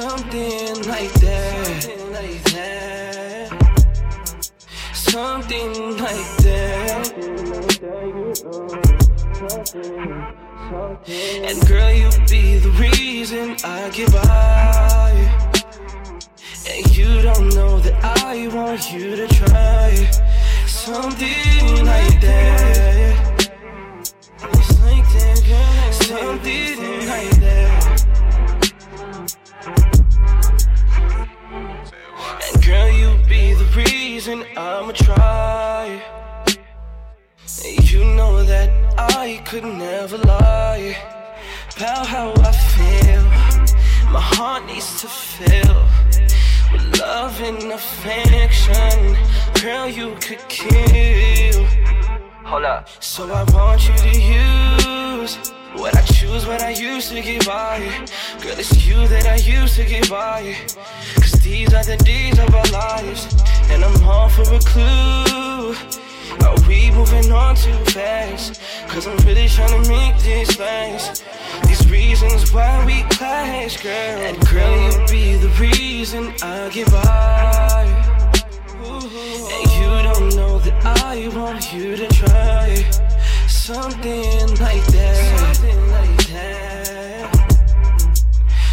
something like that. Something like that. And girl, you be the reason I get by. And you don't know that I want you to try something like that. Something like that. Reason I'ma try. You know that I could never lie about how I feel. My heart needs to fill with love and affection. Girl, you could kill. Hold up. So I want you to use what I choose, what I used to get by. Girl, it's you that I used to get by. Cause these are the days of our lives. And I'm all for a clue. Are we moving on too fast? Cause I'm really trying to make this last. These reasons why we clash, girl. And girl, you be the reason I get by. And you don't know that I want you to try something like that. Something like that.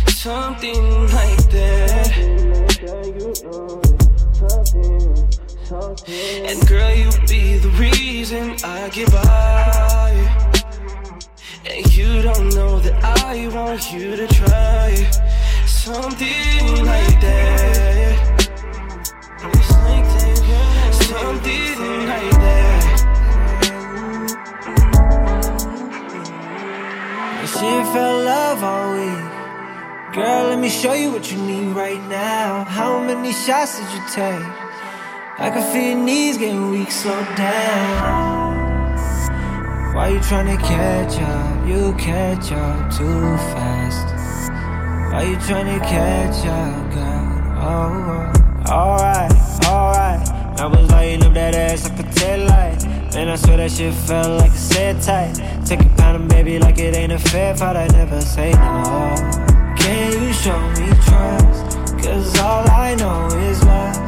Something like that. And girl, you be the reason I get by. And you don't know that I want you to try something like that. Something like that. She felt love all week. Girl, let me show you what you need right now. How many shots did you take? I can feel knees getting weak, slow down. Why you tryna catch up? You catch up too fast. Why you tryna catch up, girl? Oh, oh. alright, alright. I was lighting up that ass like a tail light. Man, I swear that shit felt like a set tight. Take a pound of baby like it ain't a fair fight. I never say no. Can you show me trust? Cause all I know is lust.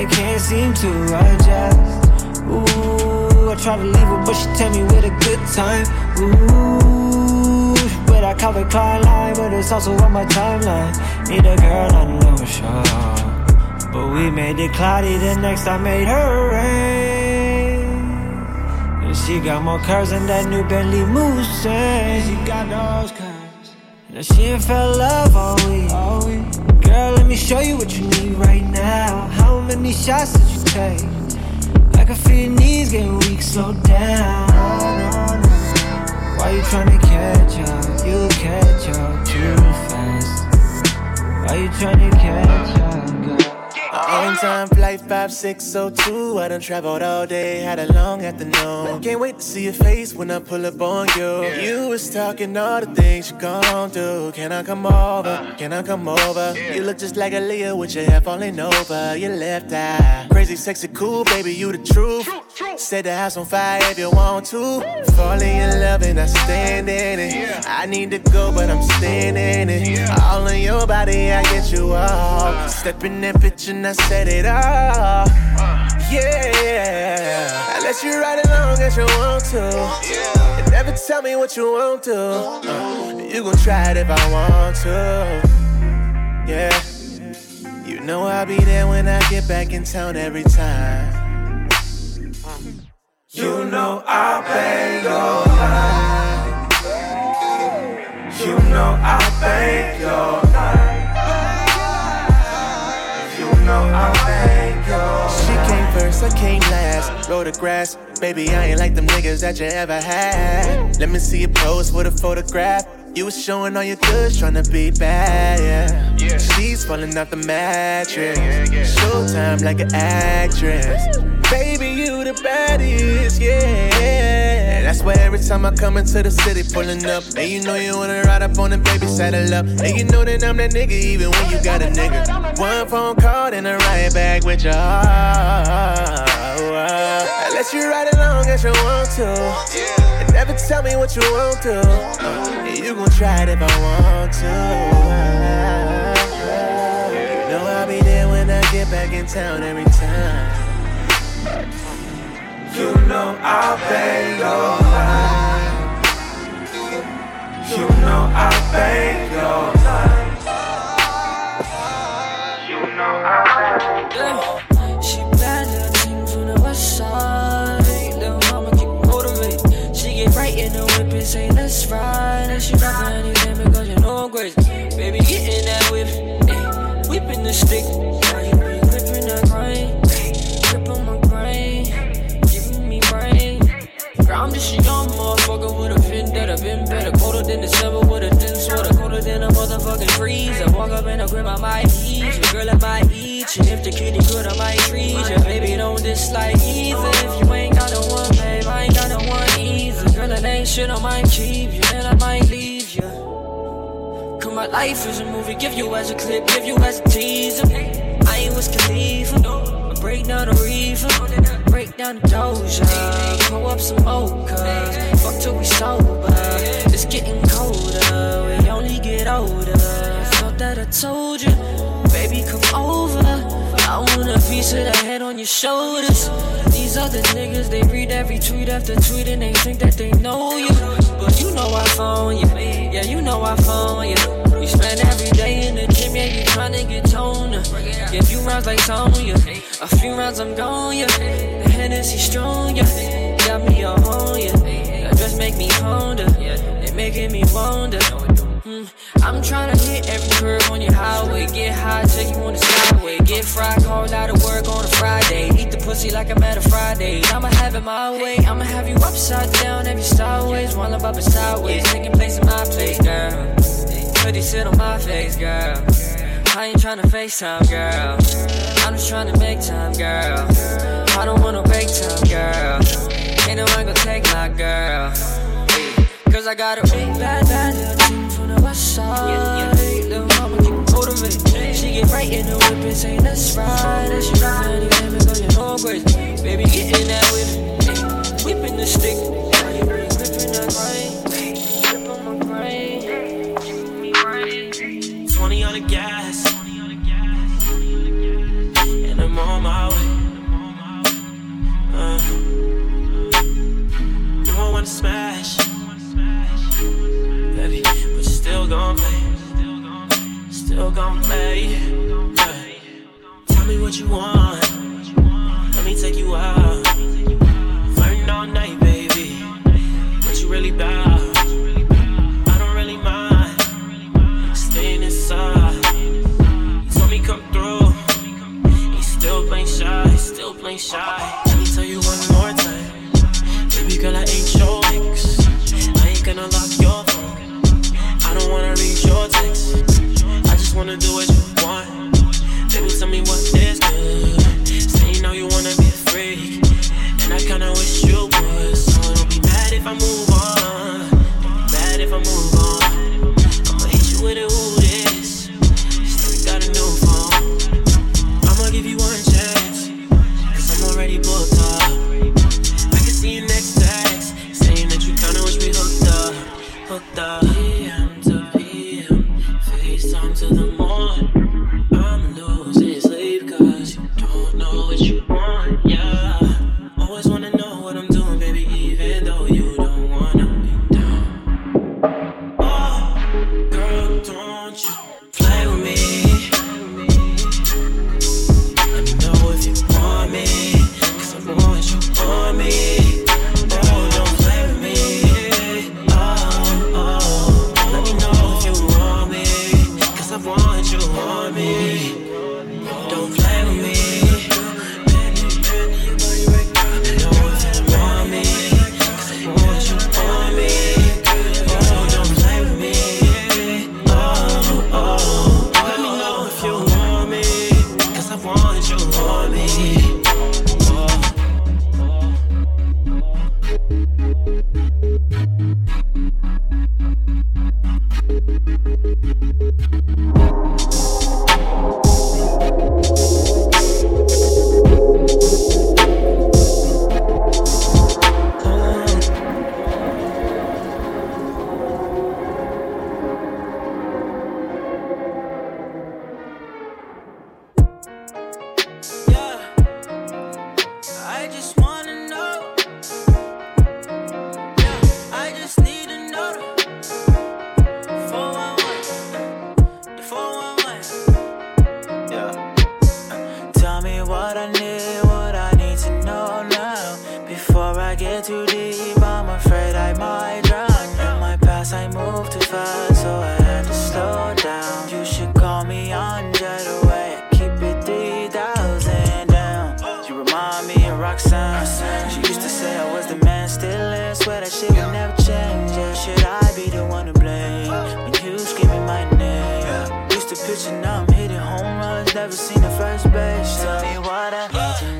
I can't seem to adjust. Ooh, I try to leave her, but she tell me with a good time. Ooh, but I cover Klein line, but it's also on my timeline. Need a girl I know sure. But we made it cloudy the next I made her rain. And she got more curves than that new Bentley Mulsanne. She got those curves. Now she ain't felt love all week. all week. Girl, let me show you what you need right now. How many shots did you take? I can feel your knees getting weak, slow down. Why you tryna catch up? You catch up too fast. Why you tryna catch up, girl? On time flight 5602. I done traveled all day, had a long afternoon. Can't wait to see your face when I pull up on you. You was talking all the things you gon' do. Can I come over? Uh. Can I come over? You look just like Aaliyah with your hair falling over your left eye. Crazy, sexy, cool, baby, you the truth. Set the house on fire if you want to. Falling in love and I stand in it. I need to go, but I'm standing in it. All in your body, I get you off. Step in that bitch and I set it off. Yeah, I let you ride along as you want to. And never tell me what you want to. Uh, you gon' try it if I want to. Yeah, you know I'll be there when I get back in town every time. You know I'll pay your life. You know I'll pay your life. You know I'll pay your She came first, I came last. Roll the grass. Baby, I ain't like them niggas that you ever had. Let me see you pose for the photograph. You was showing all your goods, trying to be bad, yeah. She's falling off the mattress. Showtime like an actress. The baddest, yeah. And That's why every time I come into the city, pulling up. And you know you wanna ride up on the baby, saddle up. And you know that I'm that nigga, even when you got a nigga. One phone call, then I ride back with heart. I let you ride along as you want to. And never tell me what you want to. And you gon' try it if I want to. You know I'll be there when I get back in town every time. You know I'll pay your life. You know I'll pay your life. You know I'll pay your life. She bad little thing from the west side. Little mama keep motivated. She get right in the whip and say let's ride. And she rock for anything because you know I'm crazy. Baby, get in that whip, ayy. whipping the stick. I'm just a young that I've. Been better, colder than December with a thin sweater, colder than a motherfucking freeze. I walk up in a grip, I might eat. Girl, I might eat you. If the kitty good, I might treat you. Baby, don't dislike either. If you ain't got no one, babe, I ain't got no one either. Girl, it ain't shit, I might keep you, and I might leave you. Cause my life is a movie, give you as a clip, give you as a teaser. I ain't Wiz Khalifa, I break down the reefer, down the doja, pull up some mocha, fuck till we sober. It's getting colder, we only get older. Felt that I told you, baby, come over. I want a piece of the head on your shoulders. These other niggas, they read every tweet after tweet and they think that they know you. But you know I phone you. Yeah, you know I phone you. Spend every day in the gym, yeah, you tryna get toner. Yeah, a few rounds like Sonya. A few rounds I'm gone, yeah. The Hennessy strong, yeah. Got me all on, yeah. That just make me ponder. It making me wonder. Mm, I'm tryna hit every curve on your highway. Get high, take you on the skyway. Get fried, called out of work on a Friday. Eat the pussy like I'm at a Friday. I'ma have it my way. I'ma have you upside down, every sideways. While I'm up and sideways. Taking place in my place, girl. Hoodie sit on my face, girl. I ain't tryna FaceTime, girl. I'm just tryna make time, girl. I don't wanna break time, girl. Ain't no one gonna take my girl. Cause I got a big bad, bad little team from the west side. Little mama keep motivated. She get right in the whip and say, let's ride. And she rock for anything because you know I'm. Baby, get in that whip. Whipping the stick. Gripping that grind. Gon' play. Yeah. Tell me what you want. Let me take you out. Flirting all night, baby. What you really bout? I don't really mind staying inside. You told me come through. You still playing shy, still playing shy. FaceTime to the morning. I'm losing want you me. Don't play with me. first base. Tell me what I need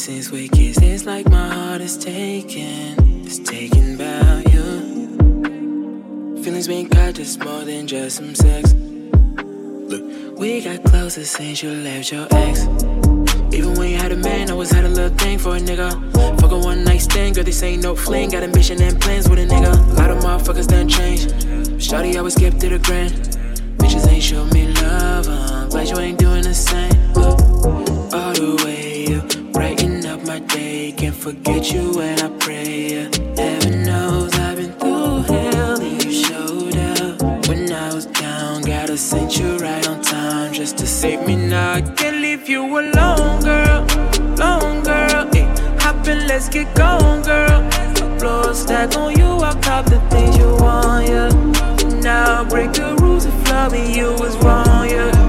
since we kissed, it's like my heart is taken. It's taken by you Feelings been caught, just more than just some sex. Look, we got closer since you left your ex. Even when you had a man, I always had a little thing for a nigga. Fuck a one night stand, girl, this ain't no fling. Got a mission and plans with a nigga. A lot of motherfuckers done changed. Shawty always skip to the grand. Bitches ain't show me love, uh, glad you ain't doing forget you when I pray. Heaven knows I've been through hell and you showed up. When I was down, gotta send you right on time just to save me now. I can't leave you alone, girl. Long girl. Hey, hop in, let's get going, girl. Blow a stack on you, I'll cop the things you want, yeah. Now break the rules if loving you was wrong, yeah.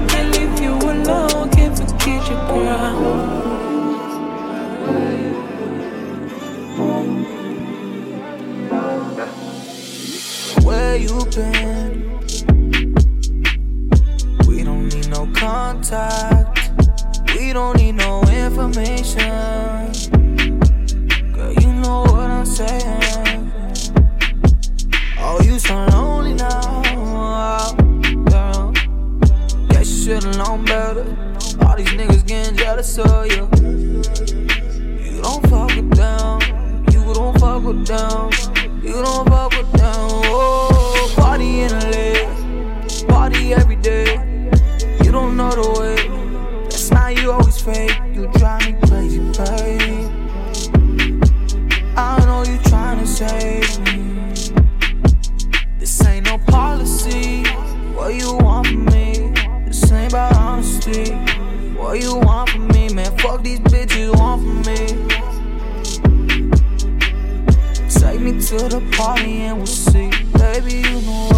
Better. All these niggas getting jealous of you. You don't fuck with them. You don't fuck with them. You don't fuck with them. What you want from me, man? Fuck these bitches want from me. Take me to the party and we'll see. Baby, you know